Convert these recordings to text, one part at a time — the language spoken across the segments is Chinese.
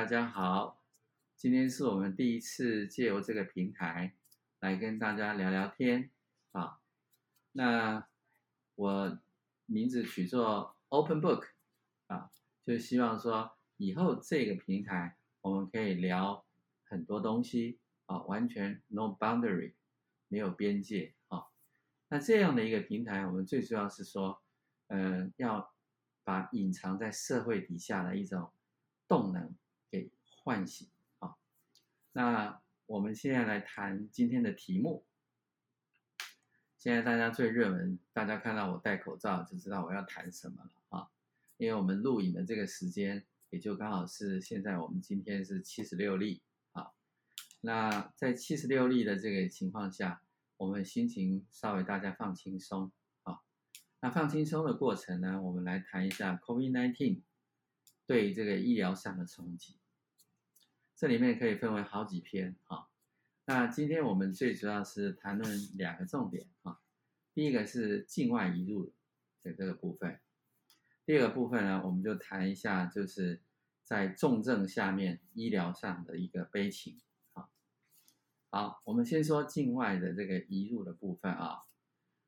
大家好！今天是我们第一次借由这个平台来跟大家聊聊天啊。那我名字取作 Open Book 啊，就希望说以后这个平台我们可以聊很多东西啊，完全 No Boundary，没有边界啊。那这样的一个平台，我们最主要是说，嗯，要把隐藏在社会底下的一种。动能唤醒啊！那我们现在来谈今天的题目。现在大家最热门，大家看到我戴口罩就知道我要谈什么了啊！因为我们录影的这个时间，也就刚好是现在我们今天是七十六例啊。那在七十六例的这个情况下，我们心情稍微大家放轻松啊。那放轻松的过程呢，我们来谈一下 COVID-19。对这个医疗上的冲击，这里面可以分为好几篇啊。那今天我们最主要是谈论两个重点啊。第一个是境外移入的这个部分，第二个部分呢，我们就谈一下就是在重症下面医疗上的一个悲情啊。好，我们先说境外的这个移入的部分啊。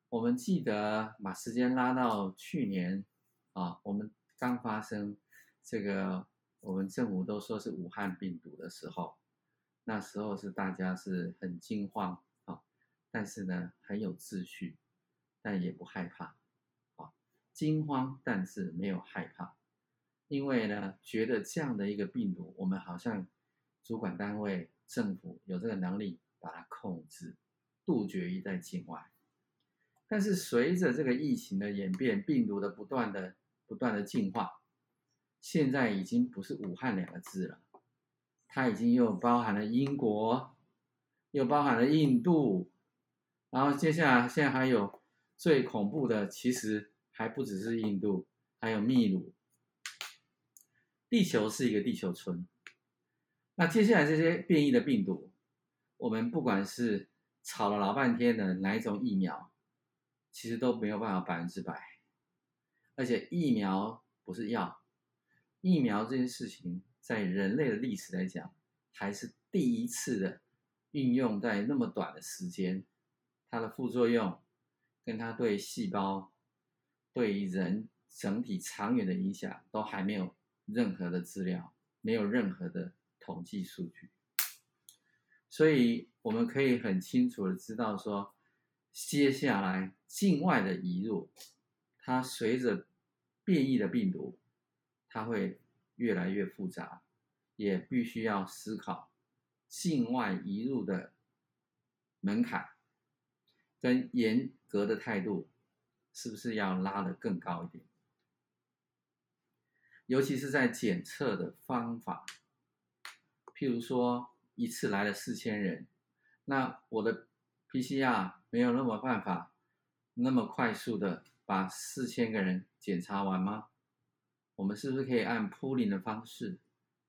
我们记得把时间拉到去年啊，我们刚发生。这个我们政府都说是武汉病毒的时候，那时候是大家是很惊慌啊，但是呢很有秩序，但也不害怕啊，惊慌但是没有害怕，因为呢觉得这样的一个病毒，我们好像主管单位政府有这个能力把它控制，杜绝于在境外。但是随着这个疫情的演变，病毒的不断的不断的进化。现在已经不是武汉两个字了，它已经又包含了英国，又包含了印度，然后接下来现在还有最恐怖的，其实还不只是印度，还有秘鲁。地球是一个地球村，那接下来这些变异的病毒，我们不管是吵了老半天的哪一种疫苗，其实都没有办法百分之百，而且疫苗不是药。疫苗这件事情，在人类的历史来讲，还是第一次的运用在那么短的时间，它的副作用跟它对细胞、对人整体长远的影响，都还没有任何的资料，没有任何的统计数据，所以我们可以很清楚的知道说，接下来境外的移入，它随着变异的病毒。它会越来越复杂，也必须要思考境外移入的门槛跟严格的态度是不是要拉得更高一点？尤其是在检测的方法，譬如说一次来了四千人，那我的 PCR 没有那么办法那么快速的把四千个人检查完吗？我们是不是可以按 pooling 的方式，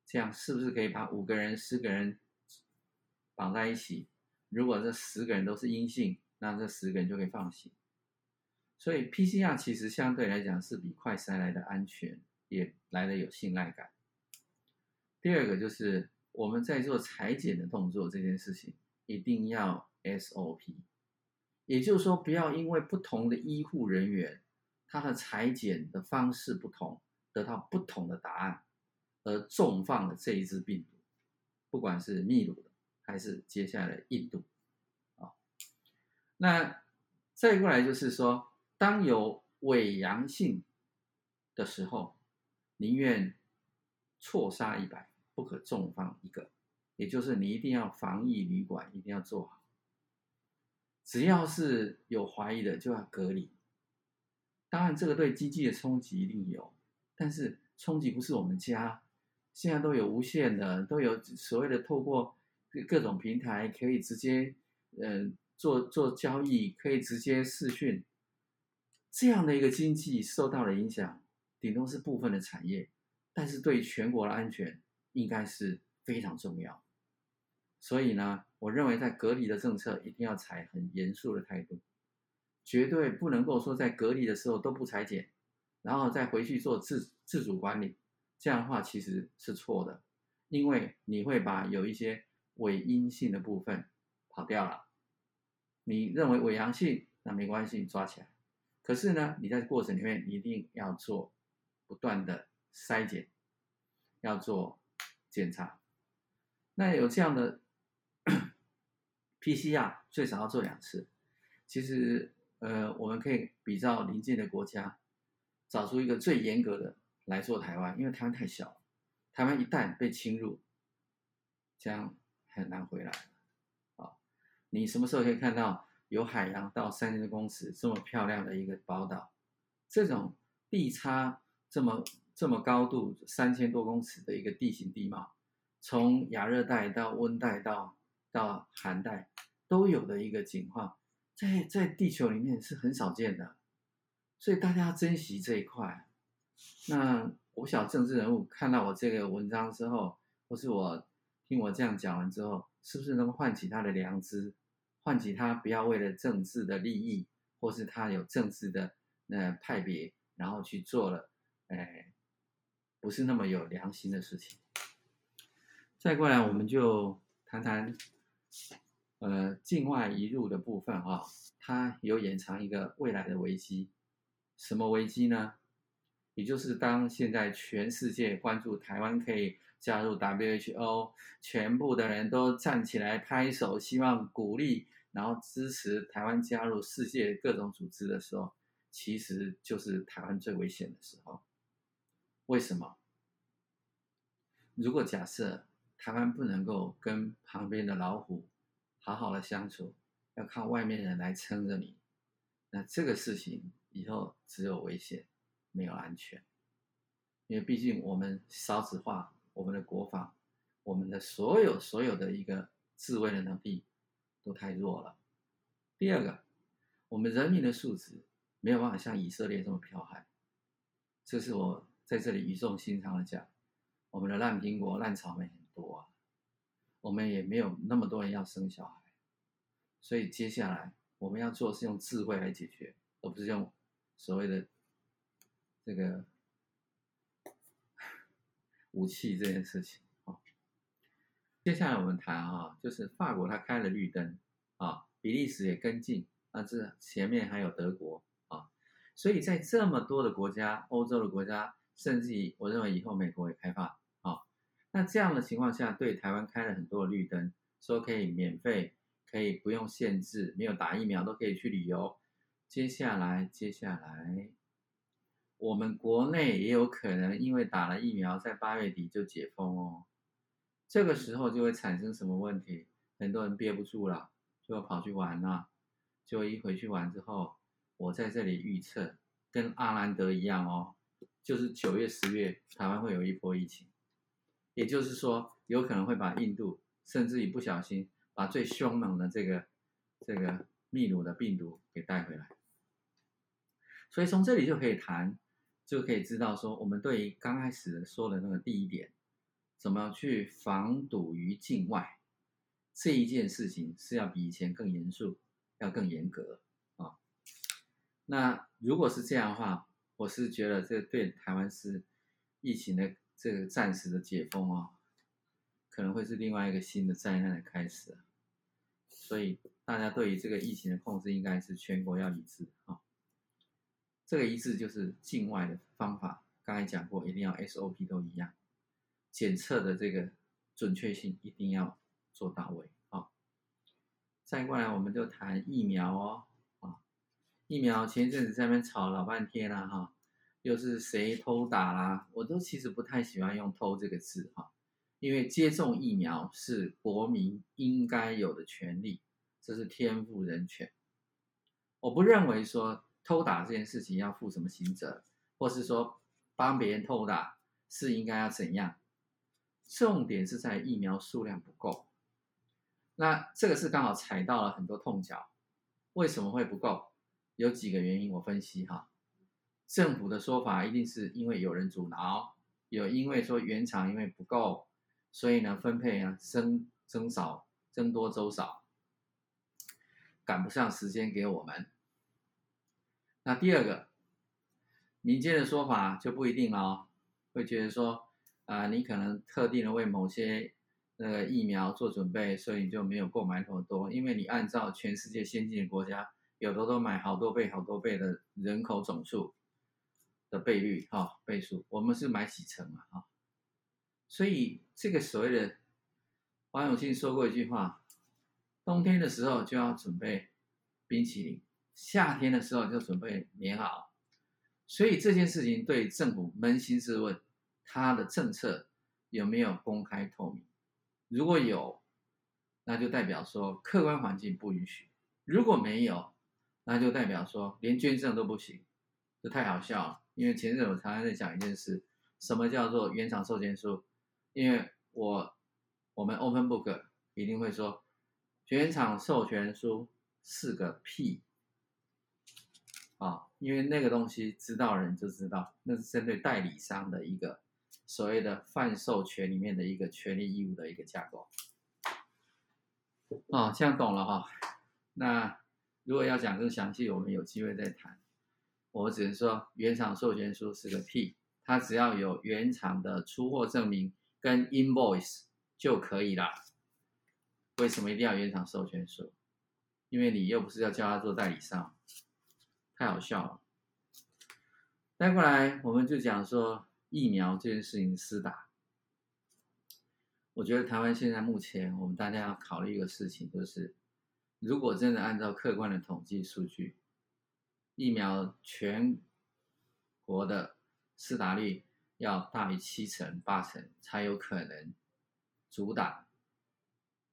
这样是不是可以把五个人、十个人绑在一起？如果这十个人都是阴性，那这十个人就可以放行。所以 PCR 其实相对来讲是比快筛来的安全，也来的有信赖感。第二个就是我们在做裁剪的动作这件事情，一定要 SOP，也就是说不要因为不同的医护人员他的裁剪的方式不同。得到不同的答案，而重放了这一支病毒，不管是秘鲁的还是接下来印度，啊，那再过来就是说，当有伪阳性的时候，宁愿错杀一百，不可重放一个，也就是你一定要防疫旅馆一定要做好，只要是有怀疑的就要隔离，当然这个对经济的冲击一定有。但是冲击不是我们家，现在都有无线的，都有所谓的透过各种平台可以直接，嗯，做做交易，可以直接视讯，这样的一个经济受到了影响，顶多是部分的产业，但是对全国的安全应该是非常重要。所以呢，我认为在隔离的政策一定要采很严肃的态度，绝对不能够说在隔离的时候都不裁剪。然后再回去做自自主管理，这样的话其实是错的，因为你会把有一些伪阴性的部分跑掉了。你认为伪阳性，那没关系，抓起来。可是呢，你在过程里面一定要做不断的筛检，要做检查。那有这样的 PCR 最少要做两次。其实，呃，我们可以比较邻近的国家，找出一个最严格的来做台湾，因为台湾太小，台湾一旦被侵入，这样很难回来。啊，你什么时候可以看到有海洋到三千公尺这么漂亮的一个宝岛？这种地差这么这么高度三千多公尺的一个地形地貌，从亚热带到温带到到寒带都有的一个景况。在在地球里面是很少见的，所以大家要珍惜这一块。那我小政治人物看到我这个文章之后，或是我听我这样讲完之后，是不是能唤起他的良知，唤起他不要为了政治的利益，或是他有政治的那派别，然后去做了，哎，不是那么有良心的事情。再过来，我们就谈谈。呃，境外移入的部分啊，它有掩藏一个未来的危机。什么危机呢？也就是当现在全世界关注台湾可以加入 WHO，全部的人都站起来拍手，希望鼓励，然后支持台湾加入世界各种组织的时候，其实就是台湾最危险的时候。为什么？如果假设台湾不能够跟旁边的老虎，好好的相处，要靠外面人来撑着你，那这个事情以后只有危险，没有安全。因为毕竟我们少子化，我们的国防，我们的所有所有的一个自卫的能力都太弱了。第二个，我们人民的素质没有办法像以色列这么剽悍。这是我在这里语重心长的讲，我们的烂苹果、烂草莓很多啊。我们也没有那么多人要生小孩，所以接下来我们要做是用智慧来解决，而不是用所谓的这个武器这件事情啊。接下来我们谈啊，就是法国它开了绿灯啊，比利时也跟进，那这前面还有德国啊，所以在这么多的国家，欧洲的国家，甚至于我认为以后美国也开放啊。那这样的情况下，对台湾开了很多的绿灯，说可以免费，可以不用限制，没有打疫苗都可以去旅游。接下来，接下来，我们国内也有可能因为打了疫苗，在八月底就解封哦。这个时候就会产生什么问题？很多人憋不住了，就要跑去玩了。就一回去玩之后，我在这里预测，跟阿兰德一样哦，就是九月、十月，台湾会有一波疫情。也就是说，有可能会把印度，甚至于不小心把最凶猛的这个这个秘鲁的病毒给带回来。所以从这里就可以谈，就可以知道说，我们对于刚开始说的那个第一点，怎么去防堵于境外这一件事情，是要比以前更严肃，要更严格啊。那如果是这样的话，我是觉得这对台湾是疫情的。这个暂时的解封啊，可能会是另外一个新的灾难的开始，所以大家对于这个疫情的控制，应该是全国要一致啊。这个一致就是境外的方法，刚才讲过，一定要 SOP 都一样，检测的这个准确性一定要做到位啊。再过来，我们就谈疫苗哦啊，疫苗前一阵子在那边吵老半天了哈。又是谁偷打啦？我都其实不太喜欢用“偷”这个字哈，因为接种疫苗是国民应该有的权利，这是天赋人权。我不认为说偷打这件事情要负什么刑责，或是说帮别人偷打是应该要怎样。重点是在疫苗数量不够，那这个是刚好踩到了很多痛脚。为什么会不够？有几个原因，我分析哈。政府的说法一定是因为有人阻挠，有因为说原厂因为不够，所以呢分配啊增增少增多周少，赶不上时间给我们。那第二个，民间的说法就不一定了哦，会觉得说啊，你可能特定的为某些那个疫苗做准备，所以你就没有购买那么多，因为你按照全世界先进的国家，有的都买好多倍、好多倍的人口总数的倍率哈倍数，我们是买几成嘛哈，所以这个所谓的王永庆说过一句话：冬天的时候就要准备冰淇淋，夏天的时候就准备棉袄，所以这件事情对政府扪心自问。他的政策有没有公开透明？如果有，那就代表说客观环境不允许；如果没有，那就代表说连捐赠都不行，这太好笑了。因为前阵我常常在讲一件事，什么叫做原厂授权书？因为我我们 Open Book 一定会说原厂授权书是个屁啊，因为那个东西知道人就知道，那是针对代理商的一个。所谓的贩售权里面的一个权利义务的一个架构，哦，这样懂了哈。那如果要讲更详细，我们有机会再谈。我只能说，原厂授权书是个屁，它只要有原厂的出货证明跟 invoice 就可以了。为什么一定要原厂授权书？因为你又不是要叫他做代理商，太好笑了。再过来，我们就讲说。疫苗这件事情施打，我觉得台湾现在目前我们大家要考虑一个事情，就是如果真的按照客观的统计数据，疫苗全国的施打率要大于七成八成才有可能阻挡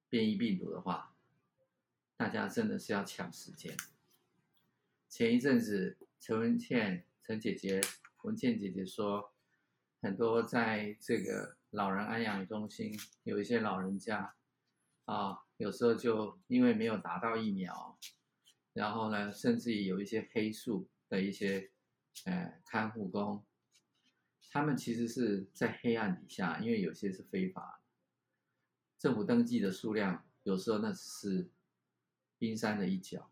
变异病毒的话，大家真的是要抢时间。前一阵子陈文倩陈姐姐文倩姐姐说。很多在这个老人安养中心，有一些老人家啊，有时候就因为没有打到疫苗，然后呢，甚至于有一些黑数的一些呃看护工，他们其实是在黑暗底下，因为有些是非法，政府登记的数量有时候那是冰山的一角。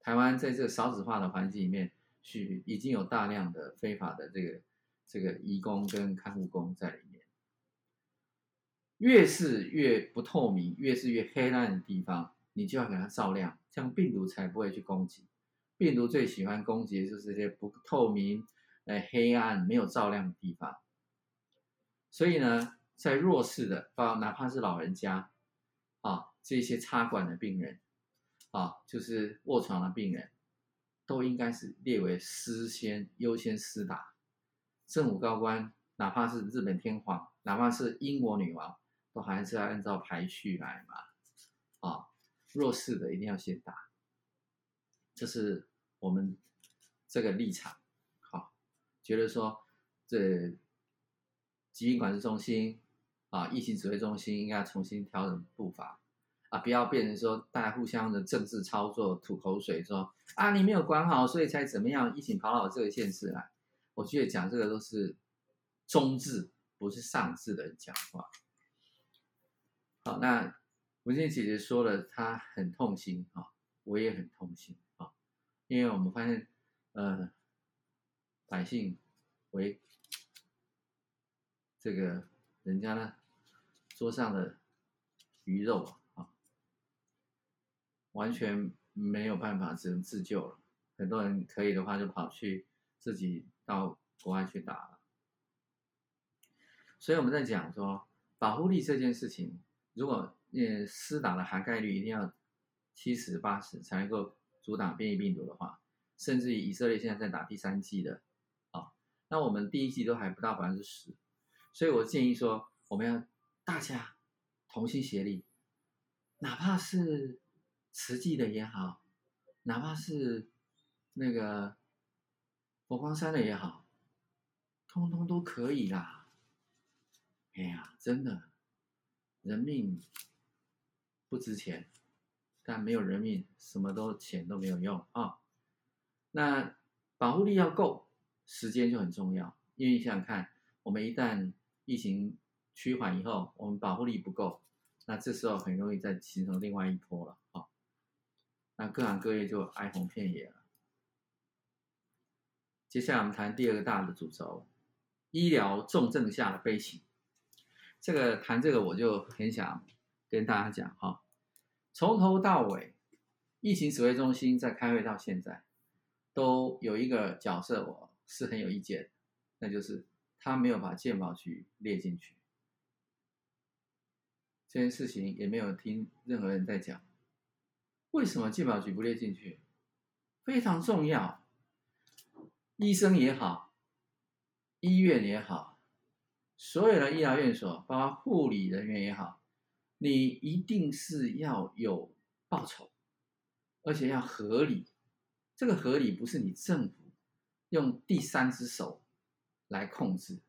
台湾在这个少子化的环境里面，是已经有大量的非法的这个。这个义工跟看护工在里面，越是越不透明，越是越黑暗的地方，你就要给它照亮，这样病毒才不会去攻击。病毒最喜欢攻击的就是这些不透明、呃黑暗、没有照亮的地方。所以呢，在弱势的，包哪怕是老人家啊，这些插管的病人啊，就是卧床的病人，都应该是列为施先优先施打。政府高官，哪怕是日本天皇，哪怕是英国女王，都还是要按照排序来嘛。啊，弱势的一定要先打，这是我们这个立场。好，觉得说这疾病管制中心啊，疫情指挥中心应该重新调整步伐啊，不要变成说大家互相的政治操作、吐口水，说啊你没有管好，所以才怎么样，疫情跑到这个县市来。我觉得讲这个都是中字，不是上字的人讲话。好，那文倩姐姐说了，她很痛心啊，我也很痛心啊，因为我们发现，呃，百姓为这个人家呢桌上的鱼肉啊，完全没有办法，只能自救了。很多人可以的话，就跑去自己。到国外去打了，所以我们在讲说保护力这件事情，如果呃施打的含盖率一定要七十八十才能够阻挡变异病毒的话，甚至于以色列现在在打第三剂的啊，那我们第一剂都还不到百分之十，所以我建议说我们要大家同心协力，哪怕是实际的也好，哪怕是那个。佛光山的也好，通通都可以啦。哎呀，真的，人命不值钱，但没有人命，什么都钱都没有用啊。那保护力要够，时间就很重要。因为你想想看，我们一旦疫情趋缓以后，我们保护力不够，那这时候很容易再形成另外一波了。那各行各业就哀鸿遍野了。接下来我们谈第二个大的主轴：医疗重症下的悲情。这个谈这个我就很想跟大家讲哈，从头到尾，疫情指挥中心在开会到现在，都有一个角色我是很有意见，那就是他没有把健保局列进去。这件事情也没有听任何人在讲，为什么健保局不列进去？非常重要，医生也好，医院也好，所有的医疗院所，包括护理人员也好，你一定是要有报酬，而且要合理。这个合理不是你政府用第三只手来控制，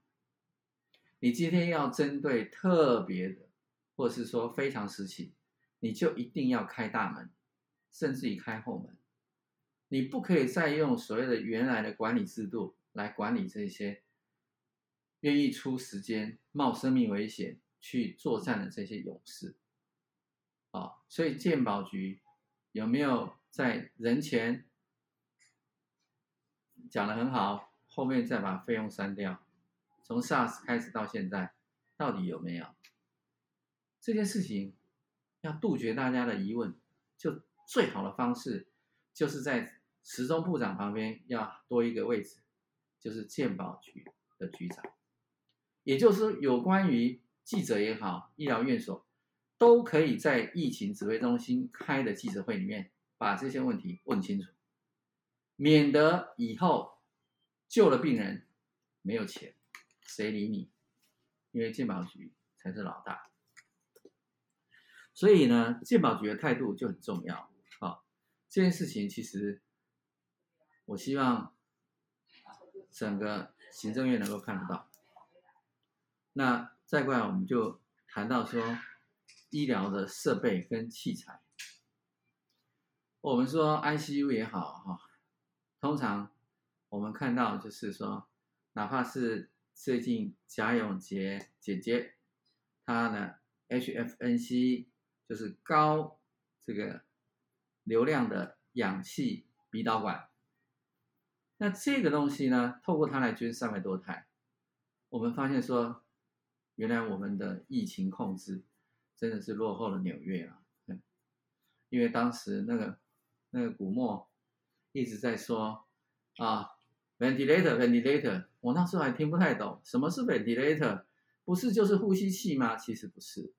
你今天要针对特别的。或是说非常时期，你就一定要开大门，甚至于开后门，你不可以再用所谓的原来的管理制度来管理这些愿意出时间、冒生命危险去作战的这些勇士。啊，所以鉴宝局有没有在人前讲的很好，后面再把费用删掉？从 SARS 开始到现在，到底有没有？这件事情要杜绝大家的疑问，就最好的方式就是在时钟部长旁边要多一个位置，就是鉴宝局的局长，也就是，有关于记者也好，医疗院所都可以在疫情指挥中心开的记者会里面把这些问题问清楚，免得以后救了病人没有钱，谁理你？因为鉴宝局才是老大。所以呢，鉴宝局的态度就很重要。这件事情其实，我希望整个行政院能够看得到。那再过来，我们就谈到说医疗的设备跟器材。我们说 ICU 也好哈，通常我们看到就是说，哪怕是最近贾永杰姐姐，她呢 HFNC。就是高这个流量的氧气鼻导管，那这个东西呢，透过它来捐三百多台，我们发现说，原来我们的疫情控制真的是落后了纽约啊！因为当时那个那个古默一直在说啊，ventilator ventilator，我那时候还听不太懂什么是 ventilator，不是就是呼吸器吗？其实不是。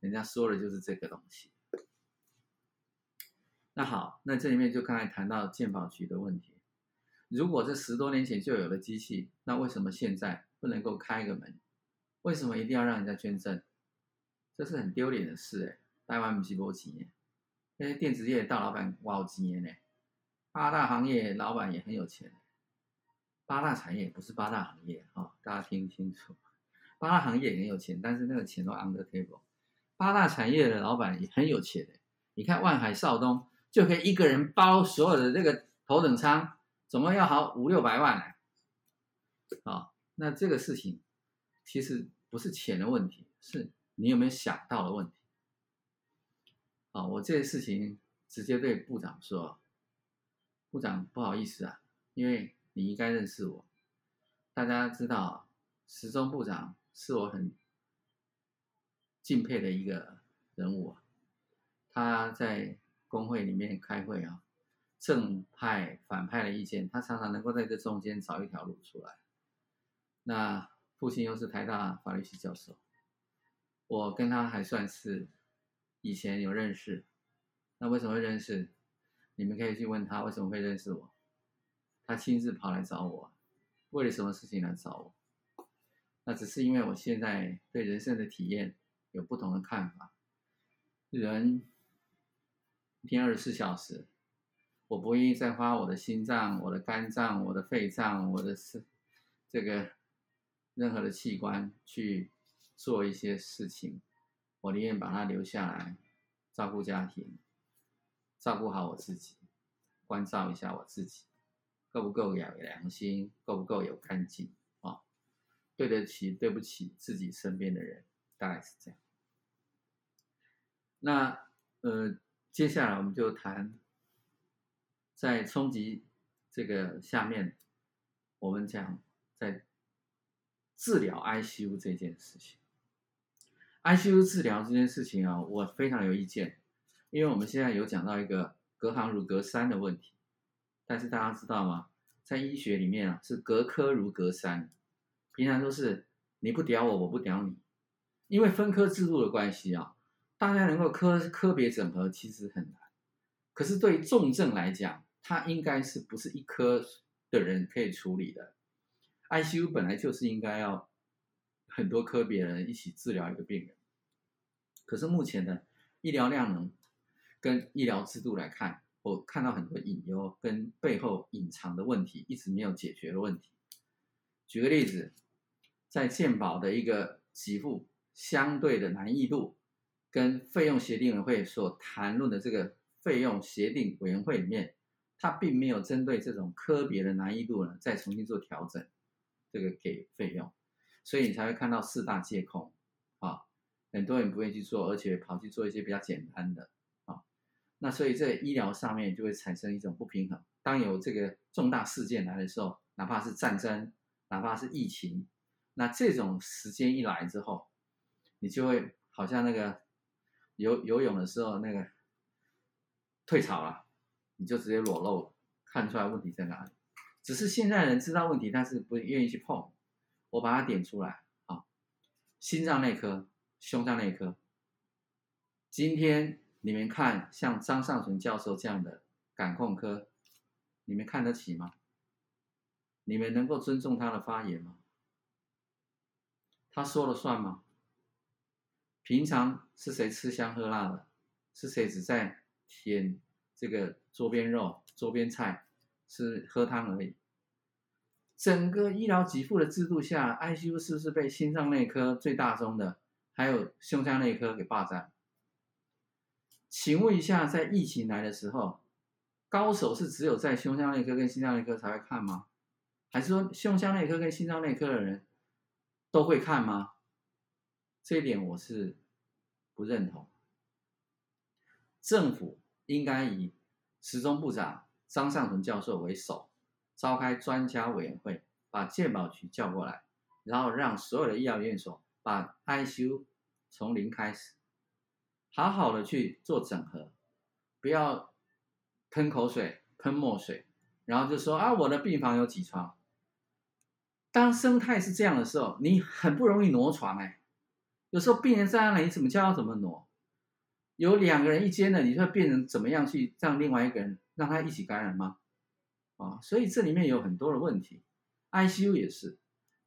人家说的就是这个东西。那好，那这里面就刚才谈到鉴宝局的问题。如果这十多年前就有了机器，那为什么现在不能够开个门？为什么一定要让人家捐赠？这是很丢脸的事哎！台湾不是波钱，那些电子业大老板哇好几年呢。八大行业老板也很有钱。八大产业不是八大行业啊，大家听清楚。八大行业也很有钱，但是那个钱都 under table。八大产业的老板也很有钱的，你看万海少东就可以一个人包所有的这个头等舱，总共要好五六百万啊，那这个事情其实不是钱的问题，是你有没有想到的问题。啊，我这个事情直接对部长说，部长不好意思啊，因为你应该认识我，大家知道，时钟部长是我很。敬佩的一个人物，他在工会里面开会啊，正派反派的意见，他常常能够在这中间找一条路出来。那父亲又是台大法律系教授，我跟他还算是以前有认识。那为什么会认识？你们可以去问他为什么会认识我。他亲自跑来找我，为了什么事情来找我？那只是因为我现在对人生的体验。有不同的看法。人一天二十四小时，我不愿意再花我的心脏、我的肝脏、我的肺脏、我的是这个任何的器官去做一些事情，我宁愿把它留下来照顾家庭，照顾好我自己，关照一下我自己，够不够有良心？够不够有干净？啊，对得起、对不起自己身边的人，大概是这样。那呃，接下来我们就谈，在冲击这个下面，我们讲在治疗 ICU 这件事情。ICU 治疗这件事情啊，我非常有意见，因为我们现在有讲到一个隔行如隔山的问题，但是大家知道吗？在医学里面啊，是隔科如隔山，平常都是你不屌我，我不屌你，因为分科制度的关系啊，大家能够科科别整合其实很难。可是对重症来讲，它应该是不是一科的人可以处理的？ICU 本来就是应该要很多科别人一起治疗一个病人，可是目前的医疗量能跟医疗制度来看。我看到很多隐忧跟背后隐藏的问题，一直没有解决的问题。举个例子，在健保的一个给付相对的难易度，跟费用协定委员会所谈论的这个费用协定委员会里面，它并没有针对这种科别的难易度呢，再重新做调整，这个给费用，所以你才会看到四大借控啊，很多人不愿意去做，而且跑去做一些比较简单的啊。那所以在医疗上面就会产生一种不平衡。当有这个重大事件来的时候，哪怕是战争，哪怕是疫情，那这种时间一来之后，你就会好像那个游游泳的时候那个退潮了，你就直接裸露，看出来问题在哪里。只是现在人知道问题，但是不愿意去碰。我把它点出来啊，心脏内科、胸腔内科，今天。你们看，像张尚存教授这样的感控科，你们看得起吗？你们能够尊重他的发言吗？他说了算吗？平常是谁吃香喝辣的？是谁只在舔这个桌边肉、桌边菜，吃喝汤而已？整个医疗给付的制度下，ICU 是不是被心脏内科最大宗的，还有胸腔内科给霸占？请问一下，在疫情来的时候，高手是只有在胸腔内科跟心脏内科才会看吗？还是说胸腔内科跟心脏内科的人都会看吗？这一点我是不认同。政府应该以时钟部长张尚存教授为首，召开专家委员会，把健保局叫过来，然后让所有的医疗院所把 ICU 从零开始。好好的去做整合，不要喷口水、喷墨水，然后就说啊，我的病房有几床。当生态是这样的时候，你很不容易挪床哎。有时候病人在那里，你怎么叫他怎么挪？有两个人一间的，你说病人怎么样去让另外一个人让他一起感染吗？啊，所以这里面有很多的问题。ICU 也是，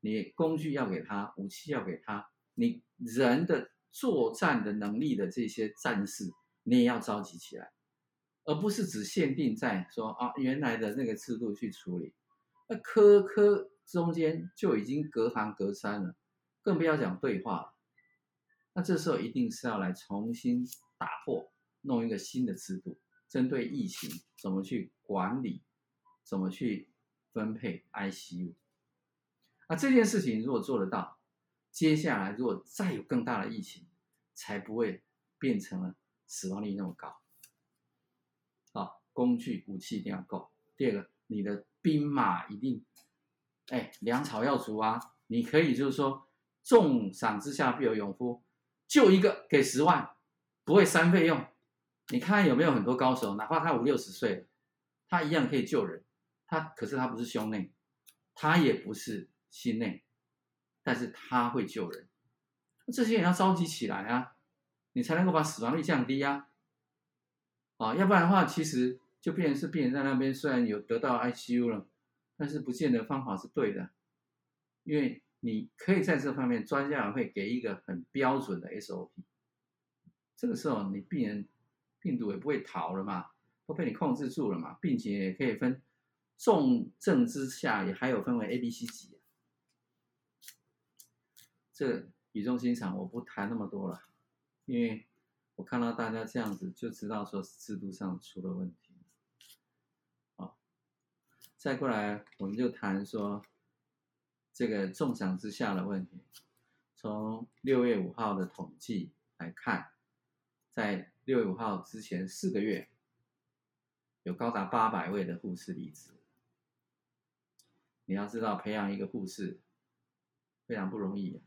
你工具要给他，武器要给他，你人的。作战的能力的这些战士，你也要召集起来，而不是只限定在说啊原来的那个制度去处理，那科科中间就已经隔行隔山了，更不要讲对话了。那这时候一定是要来重新打破，弄一个新的制度，针对疫情怎么去管理，怎么去分配 ICU。那这件事情如果做得到。接下来，如果再有更大的疫情，才不会变成了死亡率那么高。好，工具武器一定要够。第二个，你的兵马一定，哎，粮草要足啊。你可以就是说，重赏之下必有勇夫，救一个给十万，不会三费用。你看有没有很多高手，哪怕他五六十岁，他一样可以救人。他可是他不是胸内，他也不是心内。但是他会救人，这些人要召集起来啊，你才能够把死亡率降低呀，啊，要不然的话，其实就变成是病人在那边虽然有得到 ICU 了，但是不见得方法是对的，因为你可以在这方面专家会给一个很标准的 SOP，这个时候你病人病毒也不会逃了嘛，都被你控制住了嘛，并且也可以分重症之下也还有分为 A、B、C 级。这语重心长，我不谈那么多了，因为我看到大家这样子，就知道说制度上出了问题。好，再过来我们就谈说这个重赏之下的问题。从六月五号的统计来看，在六月五号之前四个月，有高达八百位的护士离职。你要知道，培养一个护士非常不容易。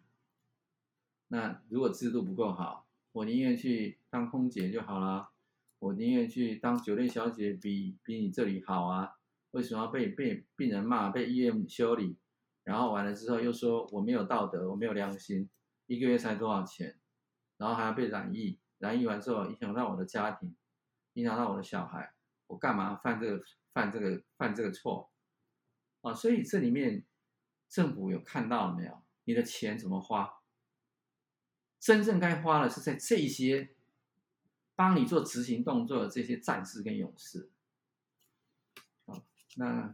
那如果制度不够好，我宁愿去当空姐就好了，我宁愿去当酒店小姐，比比你这里好啊？为什么要被被病人骂，被医院修理，然后完了之后又说我没有道德，我没有良心，一个月才多少钱，然后还要被染疫，染疫完之后影响到我的家庭，影响到我的小孩，我干嘛犯这个犯这个犯这个错？啊，所以这里面政府有看到了没有？你的钱怎么花？真正该花的是在这些帮你做执行动作的这些战士跟勇士。好，那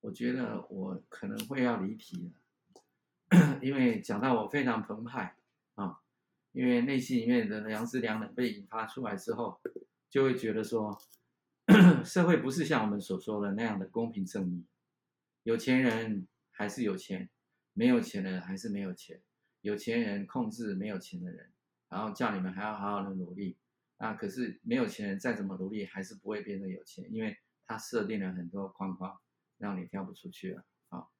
我觉得我可能会要离题了，因为讲到我非常澎湃啊，因为内心里面的良知良能被引发出来之后，就会觉得说，社会不是像我们所说的那样的公平正义，有钱人还是有钱，没有钱的人还是没有钱。有钱人控制没有钱的人，然后叫你们还要好好的努力啊！可是没有钱人再怎么努力，还是不会变得有钱，因为他设定了很多框框，让你跳不出去了。好，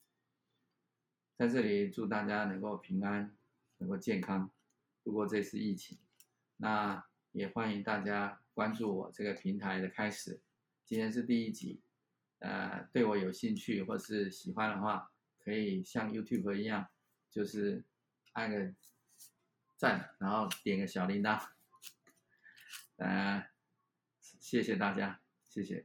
在这里祝大家能够平安，能够健康度过这次疫情。那也欢迎大家关注我这个平台的开始。今天是第一集，呃，对我有兴趣或是喜欢的话，可以像 YouTube 一样，就是。按个赞，然后点个小铃铛，呃，谢谢大家，谢谢。